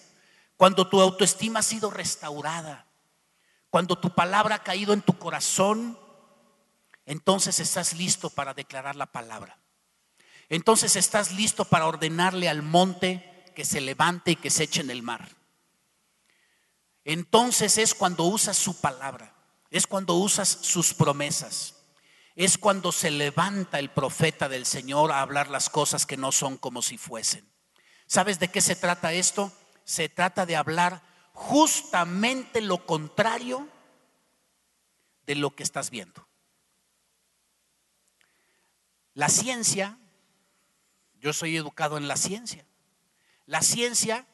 cuando tu autoestima ha sido restaurada, cuando tu palabra ha caído en tu corazón, entonces estás listo para declarar la palabra entonces estás listo para ordenarle al monte que se levante y que se eche en el mar. Entonces es cuando usas su palabra, es cuando usas sus promesas, es cuando se levanta el profeta del Señor a hablar las cosas que no son como si fuesen. ¿Sabes de qué se trata esto? Se trata de hablar justamente lo contrario de lo que estás viendo. La ciencia yo soy educado en la ciencia. La ciencia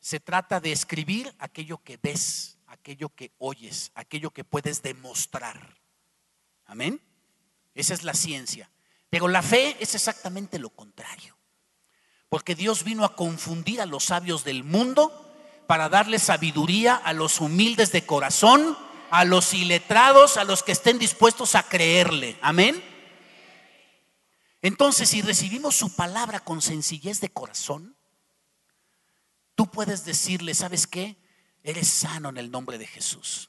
se trata de escribir aquello que ves, aquello que oyes, aquello que puedes demostrar. Amén. Esa es la ciencia. Pero la fe es exactamente lo contrario. Porque Dios vino a confundir a los sabios del mundo para darle sabiduría a los humildes de corazón, a los iletrados, a los que estén dispuestos a creerle. Amén. Entonces, si recibimos su palabra con sencillez de corazón, tú puedes decirle, ¿sabes qué? Eres sano en el nombre de Jesús.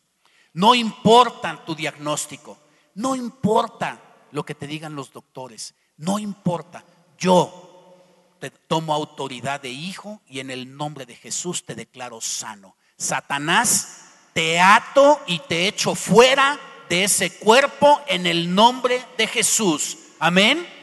No importa tu diagnóstico, no importa lo que te digan los doctores, no importa. Yo te tomo autoridad de hijo y en el nombre de Jesús te declaro sano. Satanás, te ato y te echo fuera de ese cuerpo en el nombre de Jesús. Amén.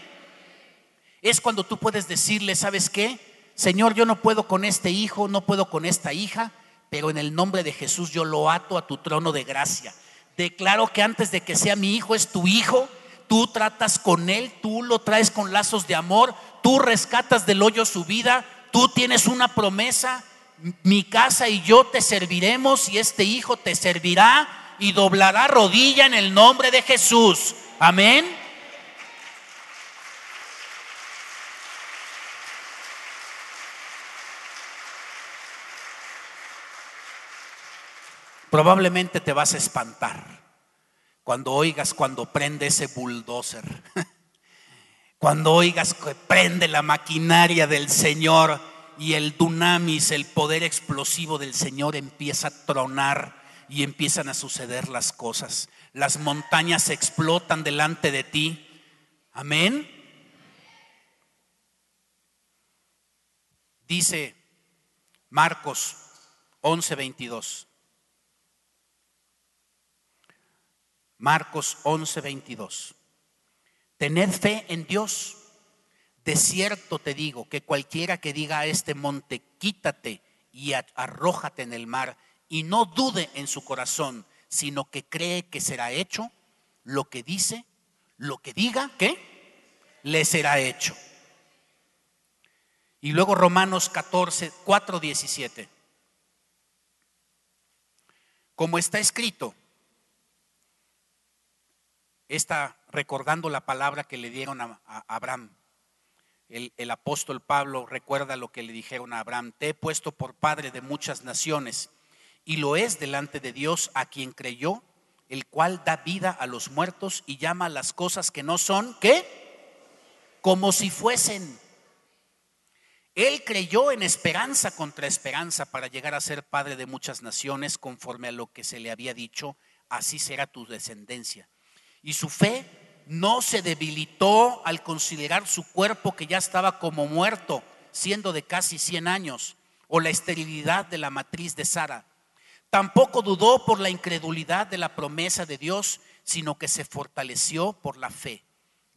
Es cuando tú puedes decirle, ¿sabes qué? Señor, yo no puedo con este hijo, no puedo con esta hija, pero en el nombre de Jesús yo lo ato a tu trono de gracia. Declaro que antes de que sea mi hijo es tu hijo, tú tratas con él, tú lo traes con lazos de amor, tú rescatas del hoyo su vida, tú tienes una promesa, mi casa y yo te serviremos y este hijo te servirá y doblará rodilla en el nombre de Jesús. Amén. Probablemente te vas a espantar cuando oigas cuando prende ese bulldozer. Cuando oigas que prende la maquinaria del Señor y el dunamis, el poder explosivo del Señor empieza a tronar y empiezan a suceder las cosas. Las montañas explotan delante de ti. Amén. Dice Marcos 11:22. Marcos 11, 22. Tened fe en Dios. De cierto te digo que cualquiera que diga a este monte, quítate y arrójate en el mar, y no dude en su corazón, sino que cree que será hecho lo que dice, lo que diga, ¿qué? Le será hecho. Y luego Romanos 14, 4, 17. Como está escrito, está recordando la palabra que le dieron a, Abraham. El, el, apóstol Pablo recuerda lo que le dijeron a Abraham, te he puesto por padre de muchas naciones y lo es delante de Dios a quien creyó, el cual da vida a los muertos y llama las cosas que no son, ¿qué? Como si fuesen. Él creyó en esperanza contra esperanza para llegar a ser padre de muchas naciones conforme a lo que se le había dicho, así será tu descendencia. Y su fe no se debilitó al considerar su cuerpo que ya estaba como muerto, siendo de casi 100 años, o la esterilidad de la matriz de Sara. Tampoco dudó por la incredulidad de la promesa de Dios, sino que se fortaleció por la fe,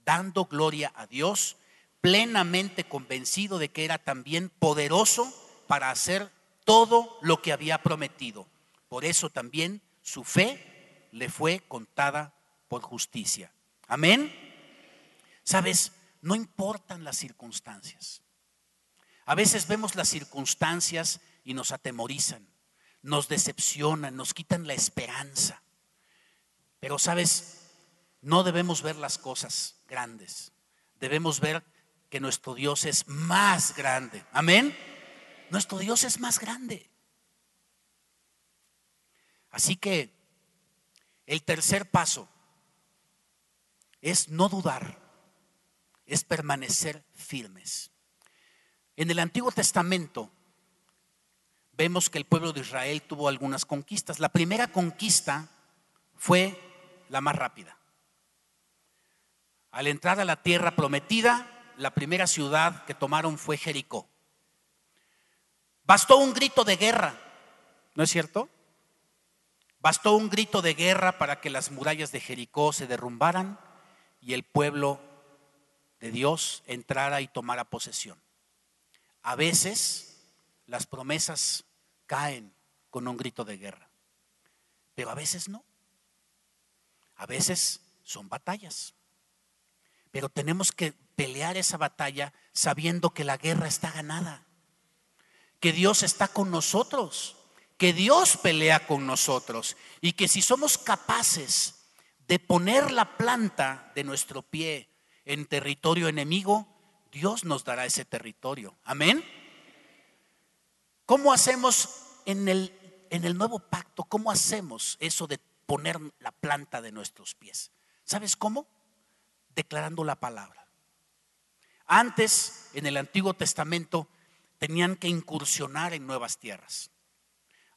dando gloria a Dios, plenamente convencido de que era también poderoso para hacer todo lo que había prometido. Por eso también su fe le fue contada por justicia. Amén. Sabes, no importan las circunstancias. A veces vemos las circunstancias y nos atemorizan, nos decepcionan, nos quitan la esperanza. Pero sabes, no debemos ver las cosas grandes. Debemos ver que nuestro Dios es más grande. Amén. Nuestro Dios es más grande. Así que el tercer paso es no dudar, es permanecer firmes. En el Antiguo Testamento vemos que el pueblo de Israel tuvo algunas conquistas. La primera conquista fue la más rápida. Al entrar a la tierra prometida, la primera ciudad que tomaron fue Jericó. Bastó un grito de guerra, ¿no es cierto? Bastó un grito de guerra para que las murallas de Jericó se derrumbaran y el pueblo de Dios entrara y tomara posesión. A veces las promesas caen con un grito de guerra, pero a veces no. A veces son batallas. Pero tenemos que pelear esa batalla sabiendo que la guerra está ganada, que Dios está con nosotros, que Dios pelea con nosotros y que si somos capaces de poner la planta de nuestro pie en territorio enemigo, Dios nos dará ese territorio. Amén. ¿Cómo hacemos en el, en el nuevo pacto? ¿Cómo hacemos eso de poner la planta de nuestros pies? ¿Sabes cómo? Declarando la palabra. Antes, en el Antiguo Testamento, tenían que incursionar en nuevas tierras.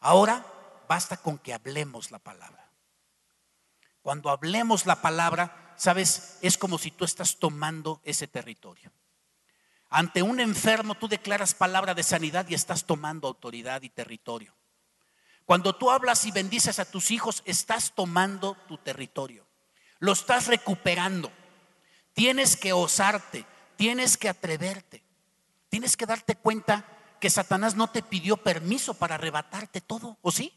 Ahora basta con que hablemos la palabra. Cuando hablemos la palabra, sabes, es como si tú estás tomando ese territorio. Ante un enfermo tú declaras palabra de sanidad y estás tomando autoridad y territorio. Cuando tú hablas y bendices a tus hijos, estás tomando tu territorio. Lo estás recuperando. Tienes que osarte, tienes que atreverte. Tienes que darte cuenta que Satanás no te pidió permiso para arrebatarte todo, ¿o sí?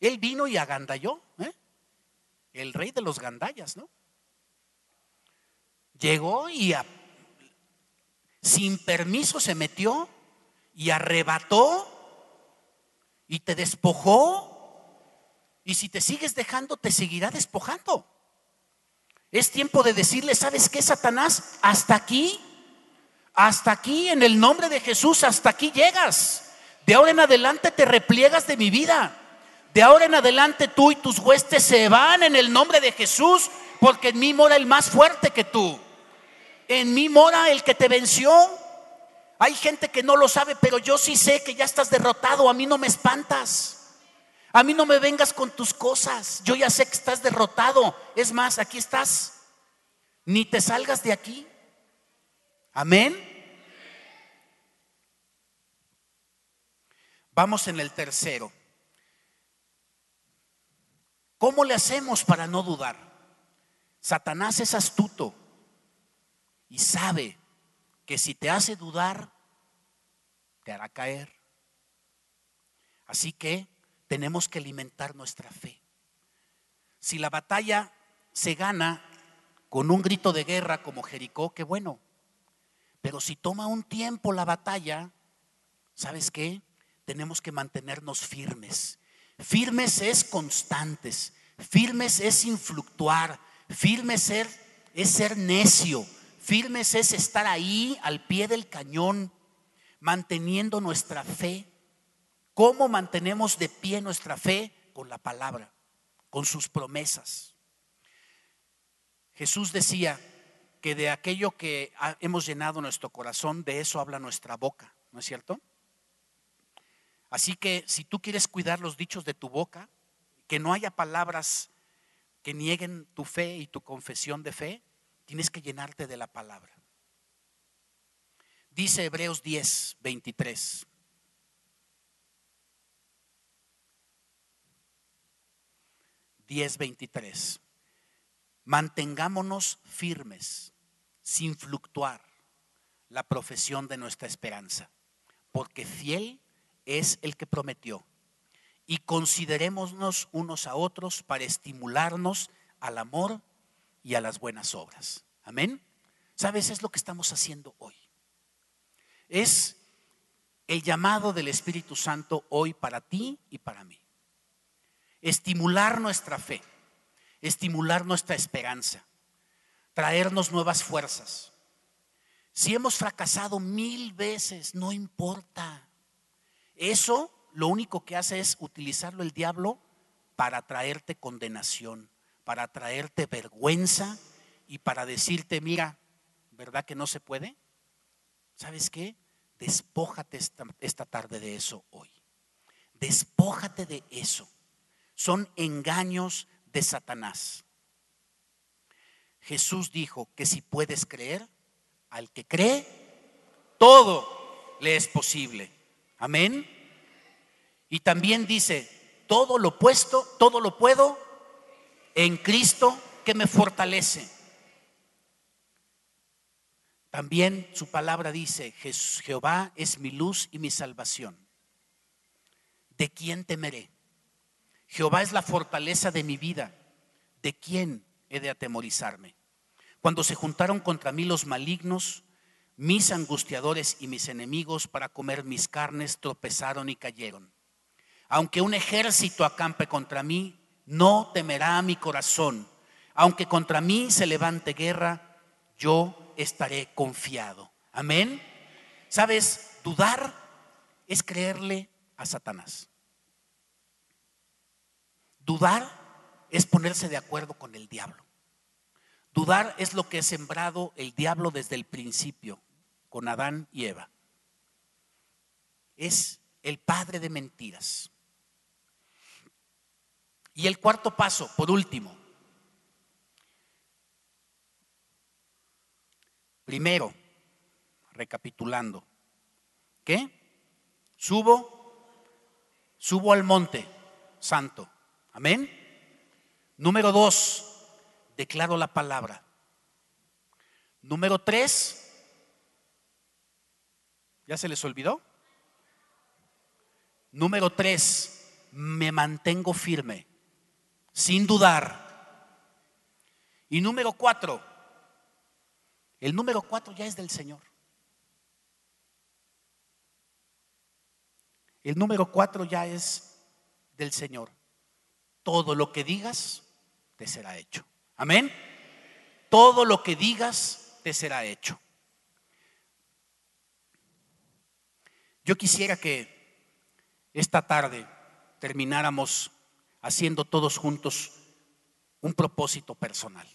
Él vino y agandalló, ¿eh? El rey de los gandallas, ¿no? Llegó y sin permiso se metió y arrebató y te despojó. Y si te sigues dejando, te seguirá despojando. Es tiempo de decirle, ¿sabes qué, Satanás? Hasta aquí, hasta aquí, en el nombre de Jesús, hasta aquí llegas. De ahora en adelante te repliegas de mi vida. De ahora en adelante tú y tus huestes se van en el nombre de Jesús, porque en mí mora el más fuerte que tú. En mí mora el que te venció. Hay gente que no lo sabe, pero yo sí sé que ya estás derrotado. A mí no me espantas. A mí no me vengas con tus cosas. Yo ya sé que estás derrotado. Es más, aquí estás. Ni te salgas de aquí. Amén. Vamos en el tercero. ¿Cómo le hacemos para no dudar? Satanás es astuto y sabe que si te hace dudar, te hará caer. Así que tenemos que alimentar nuestra fe. Si la batalla se gana con un grito de guerra como Jericó, qué bueno. Pero si toma un tiempo la batalla, ¿sabes qué? Tenemos que mantenernos firmes. Firmes es constantes, firmes es influctuar, firmes ser, es ser necio, firmes es estar ahí al pie del cañón, manteniendo nuestra fe. ¿Cómo mantenemos de pie nuestra fe? Con la palabra, con sus promesas. Jesús decía que de aquello que hemos llenado nuestro corazón, de eso habla nuestra boca, ¿no es cierto? Así que si tú quieres cuidar los dichos de tu boca, que no haya palabras que nieguen tu fe y tu confesión de fe, tienes que llenarte de la palabra. Dice Hebreos 10, 23. 10:23. Mantengámonos firmes, sin fluctuar, la profesión de nuestra esperanza, porque fiel es el que prometió. Y considerémonos unos a otros para estimularnos al amor y a las buenas obras. Amén. ¿Sabes? Es lo que estamos haciendo hoy. Es el llamado del Espíritu Santo hoy para ti y para mí estimular nuestra fe, estimular nuestra esperanza, traernos nuevas fuerzas. Si hemos fracasado mil veces, no importa. Eso lo único que hace es utilizarlo el diablo para traerte condenación, para traerte vergüenza y para decirte, mira, ¿verdad que no se puede? ¿Sabes qué? Despójate esta, esta tarde de eso hoy. Despójate de eso son engaños de Satanás. Jesús dijo que si puedes creer, al que cree, todo le es posible. Amén. Y también dice, todo lo puesto, todo lo puedo en Cristo que me fortalece. También su palabra dice, Jehová es mi luz y mi salvación. ¿De quién temeré? Jehová es la fortaleza de mi vida. ¿De quién he de atemorizarme? Cuando se juntaron contra mí los malignos, mis angustiadores y mis enemigos para comer mis carnes tropezaron y cayeron. Aunque un ejército acampe contra mí, no temerá mi corazón. Aunque contra mí se levante guerra, yo estaré confiado. Amén. ¿Sabes? Dudar es creerle a Satanás. Dudar es ponerse de acuerdo con el diablo. Dudar es lo que ha sembrado el diablo desde el principio con Adán y Eva. Es el padre de mentiras. Y el cuarto paso, por último. Primero, recapitulando, ¿qué? Subo, subo al monte santo. Amén. Número dos, declaro la palabra. Número tres, ¿ya se les olvidó? Número tres, me mantengo firme, sin dudar. Y número cuatro, el número cuatro ya es del Señor. El número cuatro ya es del Señor. Todo lo que digas te será hecho. Amén. Todo lo que digas te será hecho. Yo quisiera que esta tarde termináramos haciendo todos juntos un propósito personal.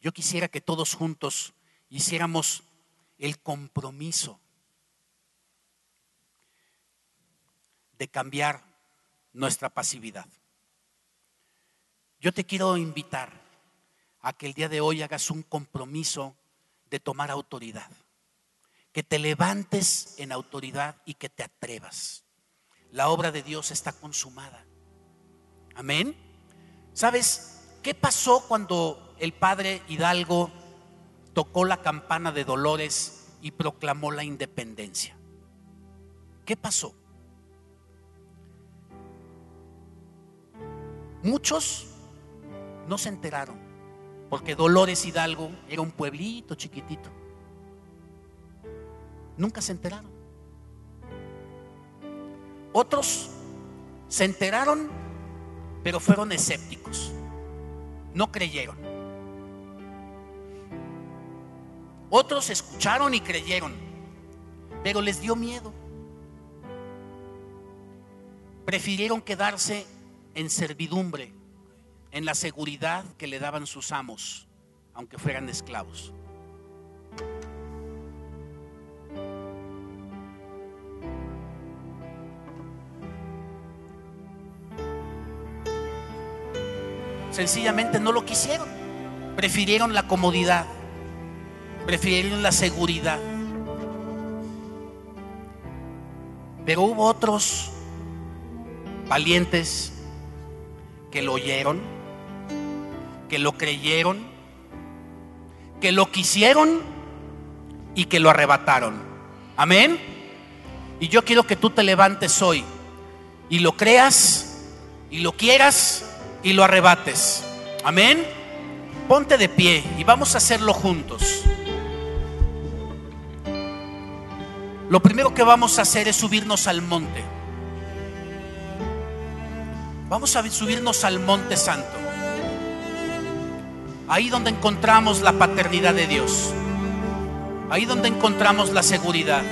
Yo quisiera que todos juntos hiciéramos el compromiso de cambiar nuestra pasividad. Yo te quiero invitar a que el día de hoy hagas un compromiso de tomar autoridad que te levantes en autoridad y que te atrevas. La obra de Dios está consumada. Amén. ¿Sabes qué pasó cuando el padre Hidalgo tocó la campana de Dolores y proclamó la independencia? ¿Qué pasó? Muchos no se enteraron, porque Dolores Hidalgo era un pueblito chiquitito Nunca se enteraron. Otros se enteraron, pero fueron escépticos. No creyeron. Otros escucharon y creyeron, pero les dio miedo. Prefirieron quedarse en servidumbre, en la seguridad que le daban sus amos, aunque fueran esclavos. Sencillamente no lo quisieron. Prefirieron la comodidad. Prefirieron la seguridad. Pero hubo otros valientes que lo oyeron, que lo creyeron, que lo quisieron y que lo arrebataron. Amén. Y yo quiero que tú te levantes hoy y lo creas y lo quieras y lo arrebates. Amén. Ponte de pie y vamos a hacerlo juntos. Lo primero que vamos a hacer es subirnos al monte. Vamos a subirnos al monte santo. Ahí donde encontramos la paternidad de Dios. Ahí donde encontramos la seguridad.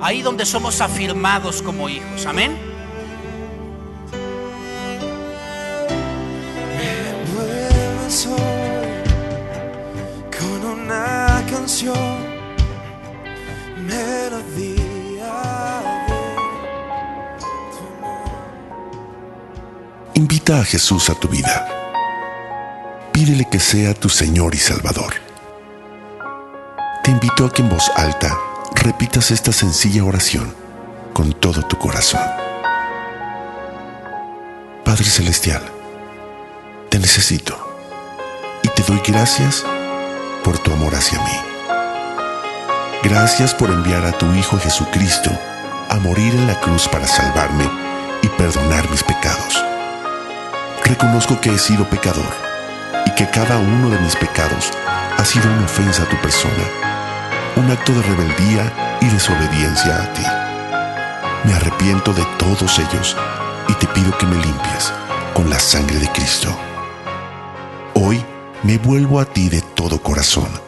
Ahí donde somos afirmados como hijos. Amén. Invita a Jesús a tu vida. Pídele que sea tu Señor y Salvador. Te invito a que en voz alta repitas esta sencilla oración con todo tu corazón. Padre Celestial, te necesito y te doy gracias por tu amor hacia mí. Gracias por enviar a tu Hijo Jesucristo a morir en la cruz para salvarme y perdonar mis pecados. Reconozco que he sido pecador y que cada uno de mis pecados ha sido una ofensa a tu persona, un acto de rebeldía y desobediencia a ti. Me arrepiento de todos ellos y te pido que me limpies con la sangre de Cristo. Hoy me vuelvo a ti de todo corazón.